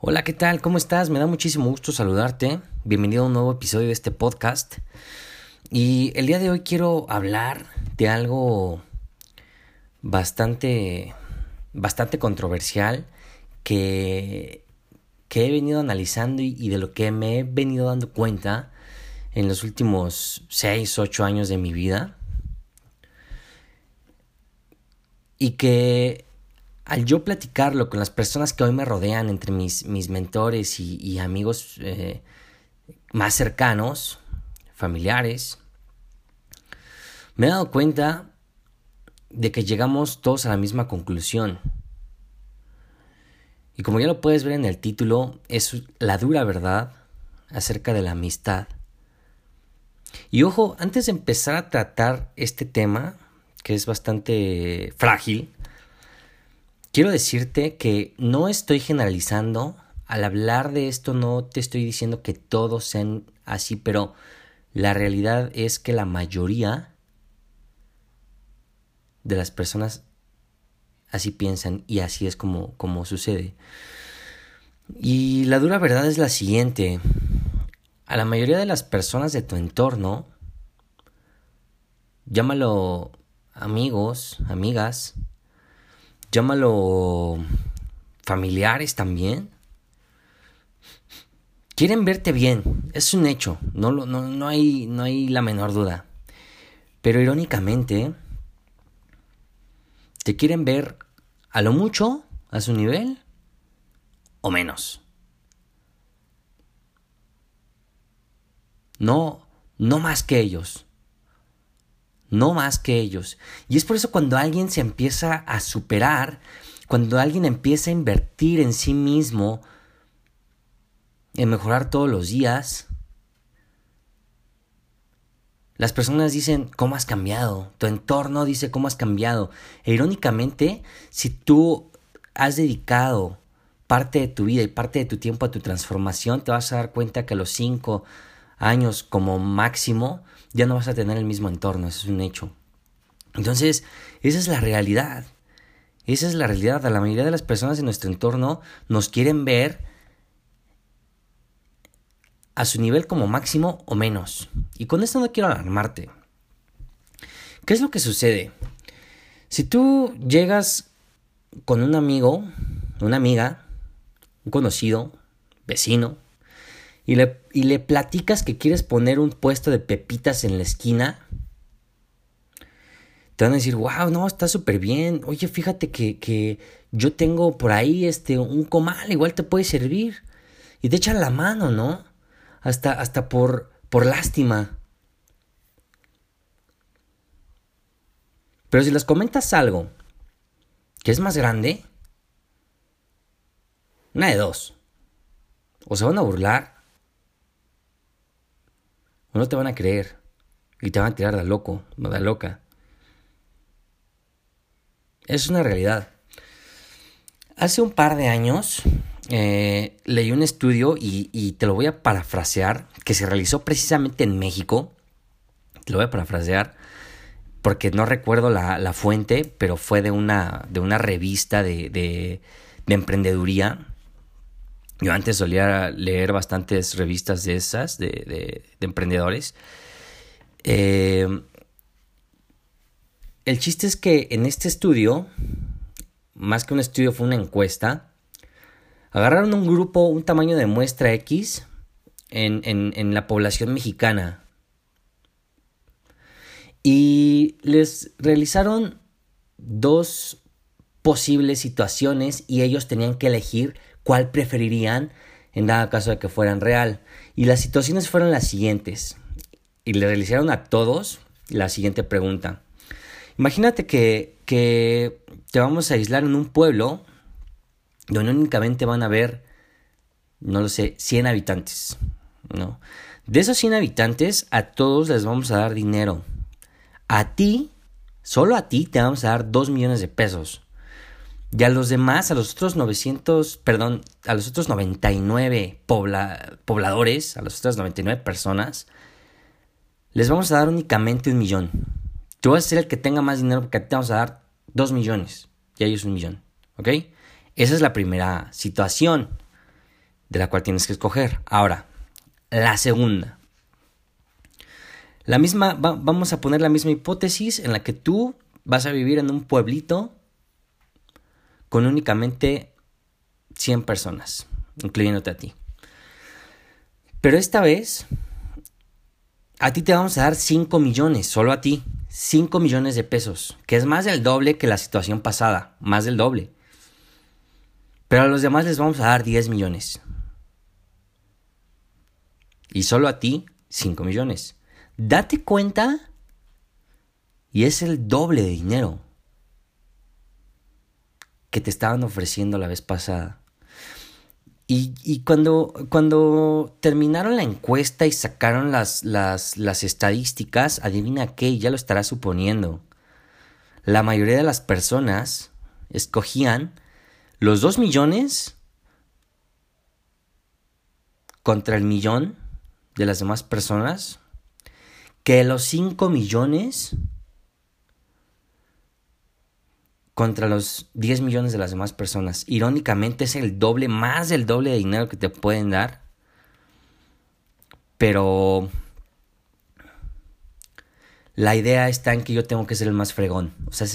Hola, ¿qué tal? ¿Cómo estás? Me da muchísimo gusto saludarte. Bienvenido a un nuevo episodio de este podcast. Y el día de hoy quiero hablar de algo bastante, bastante controversial que, que he venido analizando y, y de lo que me he venido dando cuenta en los últimos 6, 8 años de mi vida. Y que al yo platicarlo con las personas que hoy me rodean, entre mis, mis mentores y, amigos eh, más cercanos, familiares, me he dado cuenta de que llegamos todos a la misma conclusión. Y como ya lo puedes ver en el título, es la dura verdad acerca de la amistad. Y ojo, antes de empezar a tratar este tema, que es bastante frágil, quiero decirte que no estoy generalizando. Al hablar de esto no te estoy diciendo que todos sean así, pero la realidad es que la mayoría de las personas así piensan y así es como, como sucede. Y la dura verdad es la siguiente. A la mayoría de las personas de tu entorno, llámalo amigos, amigas, llámalo familiares también, quieren verte bien, es un hecho, no, no, no, hay, no hay la menor duda. Pero irónicamente, te quieren ver a lo mucho, a su nivel, o menos. No, no más que ellos no más que ellos. Y es por eso cuando alguien se empieza a superar, cuando alguien empieza a invertir en sí mismo, en mejorar todos los días, las personas dicen, ¿cómo has cambiado? Tu entorno dice, ¿cómo has cambiado? E irónicamente, si tú has dedicado parte de tu vida y parte de tu tiempo a tu transformación, te vas a dar cuenta que a los cinco años como máximo, ya no vas a tener el mismo entorno, eso es un hecho. Entonces, esa es la realidad. Esa es la realidad. A la mayoría de las personas en nuestro entorno nos quieren ver a su nivel como máximo o menos. Y con esto no quiero alarmarte. ¿Qué es lo que sucede? Si tú llegas con un amigo, una amiga, un conocido, vecino, y le, y le platicas que quieres poner un puesto de pepitas en la esquina, te van a decir, wow, no, está súper bien. Oye, fíjate que, que, yo tengo por ahí este, un comal, igual te puede servir. Y te echan la mano, ¿no? Hasta, hasta por, por lástima. Pero si les comentas algo que es más grande, una de dos. O se van a burlar no te van a creer y te van a tirar de loco, de loca. Es una realidad. Hace un par de años eh, leí un estudio y, te lo voy a parafrasear, que se realizó precisamente en México. Te lo voy a parafrasear porque no recuerdo la, fuente, pero fue de una, de una revista de, de emprendeduría yo antes solía leer bastantes revistas de esas, de, de, emprendedores. Eh, el chiste es que en este estudio, más que un estudio fue una encuesta, agarraron un grupo, un tamaño de muestra X en, en, en la población mexicana. Y les realizaron dos posibles situaciones y ellos tenían que elegir cuál preferirían en dado caso de que fueran real. Y las situaciones fueron las siguientes. Y le realizaron a todos la siguiente pregunta. Imagínate que, que te vamos a aislar en un pueblo donde únicamente van a haber, no lo sé, 100 habitantes. ¿no? De esos 100 habitantes, a todos les vamos a dar dinero. A ti, solo a ti, te vamos a dar 2 millones de pesos. Y a los demás, a los otros 900, perdón, a los otros 99 pobladores, a las otras 99 personas, les vamos a dar únicamente un millón. Tú vas a ser el que tenga más dinero porque te vamos a dar dos millones y a ellos un millón. ¿Ok? Esa es la primera situación. de la cual tienes que escoger. Ahora, la segunda. La misma, vamos a poner la misma hipótesis en la que tú vas a vivir en un pueblito con únicamente 100 personas, incluyéndote a ti. Pero esta vez, a ti te vamos a dar 5 millones, solo a ti. 5 millones de pesos, que es más del doble que la situación pasada, más del doble. Pero a los demás les vamos a dar 10 millones. Y solo a ti 5 millones. Date cuenta y es el doble de dinero que te estaban ofreciendo la vez pasada. Y, cuando, cuando terminaron la encuesta y sacaron las, las, las estadísticas, adivina qué, ya lo estará suponiendo. La mayoría de las personas escogían los 2 millones contra el millón de las demás personas que los 5 millones contra los 10 millones de las demás personas. Irónicamente es el doble, más del doble de dinero que te pueden dar. Pero la idea está en que yo tengo que ser el más fregón. O sea,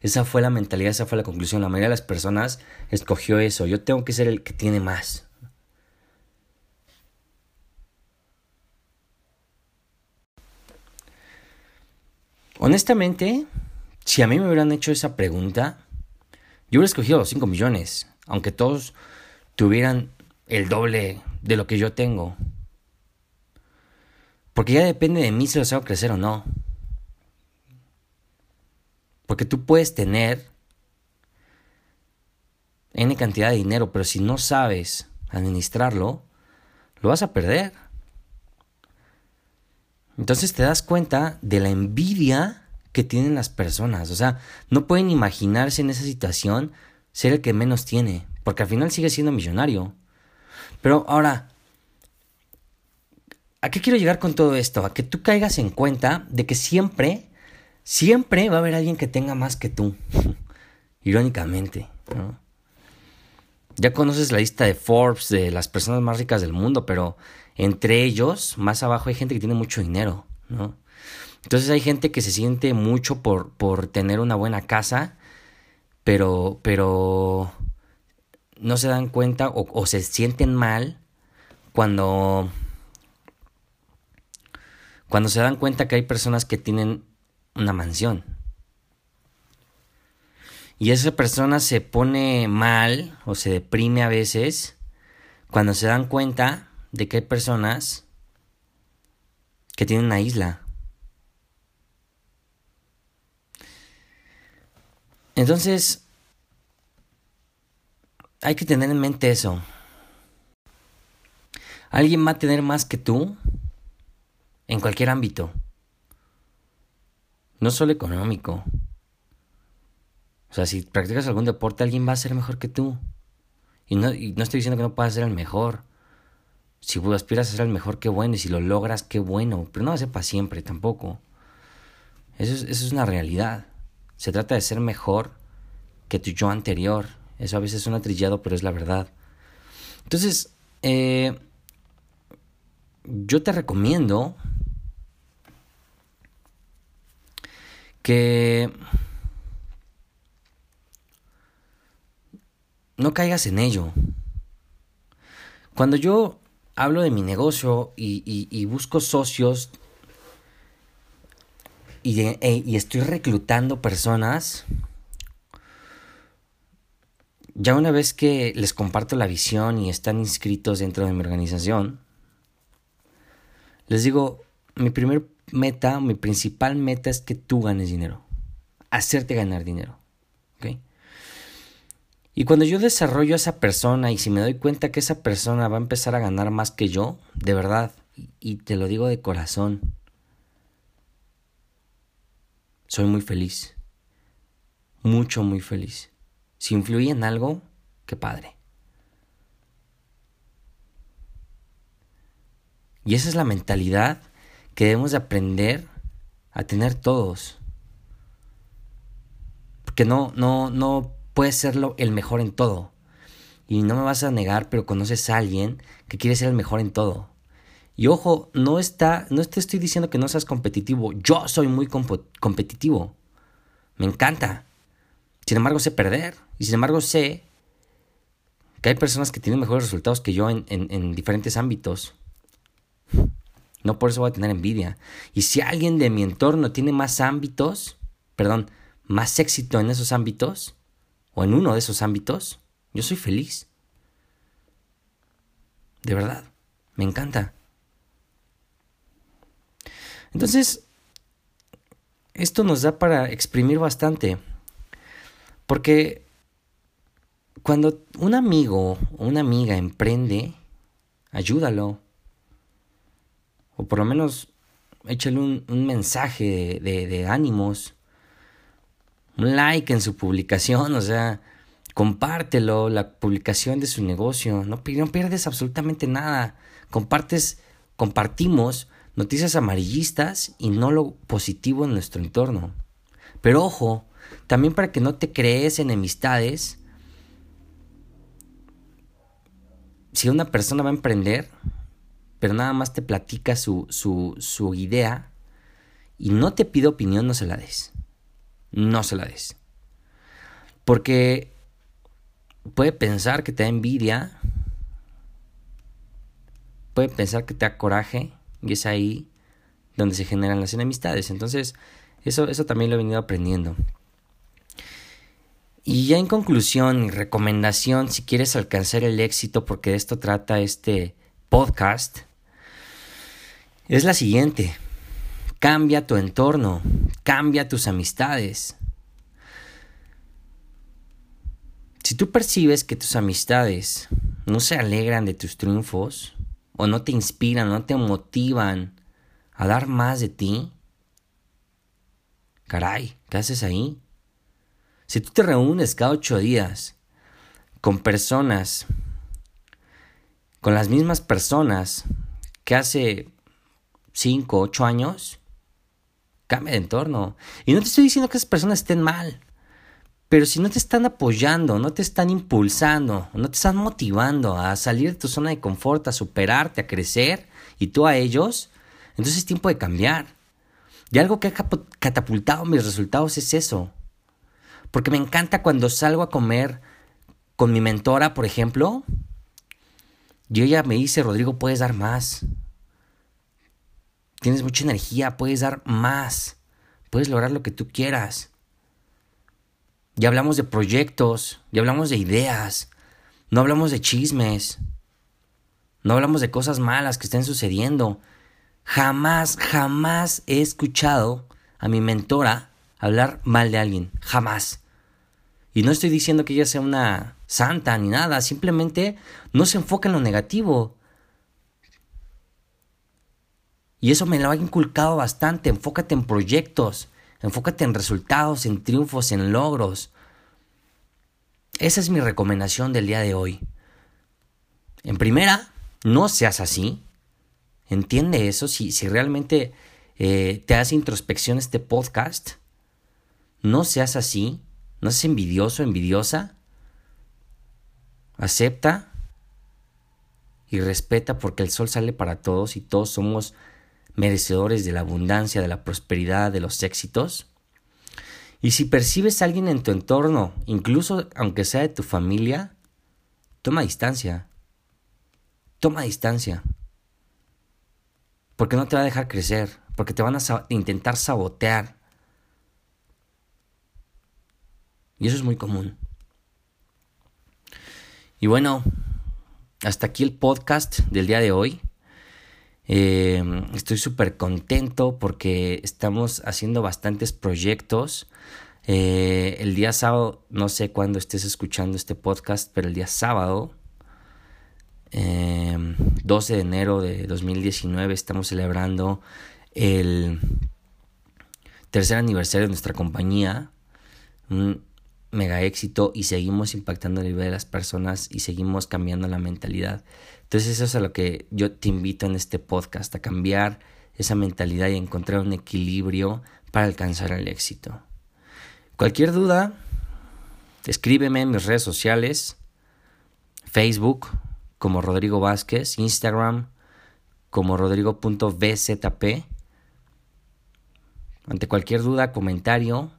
esa fue la mentalidad, esa fue la conclusión. La mayoría de las personas escogió eso. Yo tengo que ser el que tiene más. Honestamente, si a mí me hubieran hecho esa pregunta, yo hubiera escogido los 5 millones, aunque todos tuvieran el doble de lo que yo tengo. Porque ya depende de mí si los hago crecer o no. Porque tú puedes tener N cantidad de dinero, pero si no sabes administrarlo, lo vas a perder. Entonces te das cuenta de la envidia que tienen las personas. O sea, no pueden imaginarse en esa situación ser el que menos tiene, porque al final sigue siendo millonario. Pero ahora, ¿a qué quiero llegar con todo esto? A que tú caigas en cuenta de que siempre, siempre va a haber alguien que tenga más que tú. Irónicamente, Ya conoces la lista de Forbes de las personas más ricas del mundo, pero entre ellos, más abajo hay gente que tiene mucho dinero, ¿no? Entonces hay gente que se siente mucho por, por tener una buena casa, pero, pero no se dan cuenta o, se sienten mal cuando, cuando se dan cuenta que hay personas que tienen una mansión. Y esa persona se pone mal o se deprime a veces cuando se dan cuenta de que hay personas que tienen una isla. Entonces, hay que tener en mente eso. Alguien va a tener más que tú en cualquier ámbito. No solo económico. O sea, si practicas algún deporte, alguien va a ser mejor que tú. Y no, y no estoy diciendo que no puedas ser el mejor. Si aspiras a ser el mejor, qué bueno. Y si lo logras, qué bueno. Pero no va a ser para siempre tampoco. Eso es, eso es una realidad. Se trata de ser mejor que tu yo anterior. Eso a veces suena trillado, pero es la verdad. Entonces, eh, yo te recomiendo que no caigas en ello. Cuando yo hablo de mi negocio y, busco socios e, y, estoy reclutando personas, ya una vez que les comparto la visión y están inscritos dentro de mi organización, les digo, mi primer meta, mi principal meta es que tú ganes dinero, hacerte ganar dinero. Y cuando yo desarrollo a esa persona y si me doy cuenta que esa persona va a empezar a ganar más que yo, de verdad, y te lo digo de corazón, soy muy feliz. Mucho, muy feliz. Si influye en algo, qué padre. Y esa es la mentalidad que debemos de aprender a tener todos. Porque no, no, no puedes ser el mejor en todo. y no me vas a negar, pero conoces a alguien que quiere ser el mejor en todo. Y ojo, no está, no te estoy diciendo que no seas competitivo. Yo soy muy competitivo. Me encanta. Sin embargo, sé perder. Y sin embargo, sé que hay personas que tienen mejores resultados que yo en, en diferentes ámbitos. No por eso voy a tener envidia. Y si alguien de mi entorno tiene más ámbitos, perdón, más éxito en esos ámbitos, o en uno de esos ámbitos, yo soy feliz. De verdad, me encanta. Entonces, esto nos da para exprimir bastante. Porque cuando un amigo o una amiga emprende, ayúdalo. O por lo menos échale un, mensaje de, de ánimos. Un like en su publicación, o sea, compártelo, la publicación de su negocio, no, pierdes absolutamente nada. Compartes, compartimos noticias amarillistas y no lo positivo en nuestro entorno. Pero ojo, también para que no te crees enemistades, si una persona va a emprender, pero nada más te platica su, su, su idea y no te pide opinión, no se la des. No se la des. Porque puede pensar que te da envidia, puede pensar que te da coraje, y es ahí donde se generan las enemistades. Entonces, eso, eso también lo he venido aprendiendo. Y ya en conclusión y recomendación, si quieres alcanzar el éxito, porque de esto trata este podcast, es la siguiente. Cambia tu entorno, cambia tus amistades, Si tú percibes que tus amistades no se alegran de tus triunfos, o no te inspiran, no te motivan a dar más de ti, caray, ¿qué haces ahí? Si tú te reúnes cada ocho días con personas, con las mismas personas que hace cinco, ocho años, cambia de entorno. Y no te estoy diciendo que esas personas estén mal. Pero si no te están apoyando, no te están impulsando, no te están motivando a salir de tu zona de confort, a superarte, a crecer, y tú a ellos, entonces es tiempo de cambiar. Y algo que ha catapultado mis resultados es eso. Porque me encanta cuando salgo a comer con mi mentora, por ejemplo, y ella me dice, Rodrigo, puedes dar más. Tienes mucha energía, puedes dar más. Puedes lograr lo que tú quieras. Ya hablamos de proyectos, ya hablamos de ideas, no hablamos de chismes, no hablamos de cosas malas que estén sucediendo. Jamás, jamás he escuchado a mi mentora hablar mal de alguien, jamás. Y no estoy diciendo que ella sea una santa ni nada, simplemente no se enfoca en lo negativo. Y eso me lo ha inculcado bastante, enfócate en proyectos, Enfócate en resultados, en triunfos, en logros. Esa es mi recomendación del día de hoy. En primera, no seas así. Entiende eso. Si, si realmente eh, te hace introspección este podcast, no seas así. No seas envidioso, envidiosa. Acepta y respeta porque el sol sale para todos y todos somos merecedores de la abundancia, de la prosperidad, de los éxitos. Y si percibes a alguien en tu entorno, incluso aunque sea de tu familia, toma distancia. Toma distancia. Porque no te va a dejar crecer, porque te van a intentar sabotear. Y eso es muy común. Y bueno, hasta aquí el podcast del día de hoy. Eh, estoy súper contento porque estamos haciendo bastantes proyectos. Eh, el día sábado, no sé cuándo estés escuchando este podcast, pero el día sábado, 12 eh, de enero de 2019, estamos celebrando el tercer aniversario de nuestra compañía. Un mega éxito y seguimos impactando la vida de las personas y seguimos cambiando la mentalidad. Entonces eso es a lo que yo te invito en este podcast, a cambiar esa mentalidad y encontrar un equilibrio para alcanzar el éxito. Cualquier duda, escríbeme en mis redes sociales, Facebook como Rodrigo Vázquez, Instagram como rodrigo.bzp. Ante cualquier duda, comentario,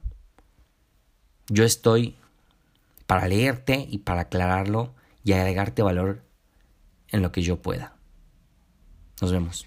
yo estoy para leerte y para aclararlo y agregarte valor en lo que yo pueda. Nos vemos.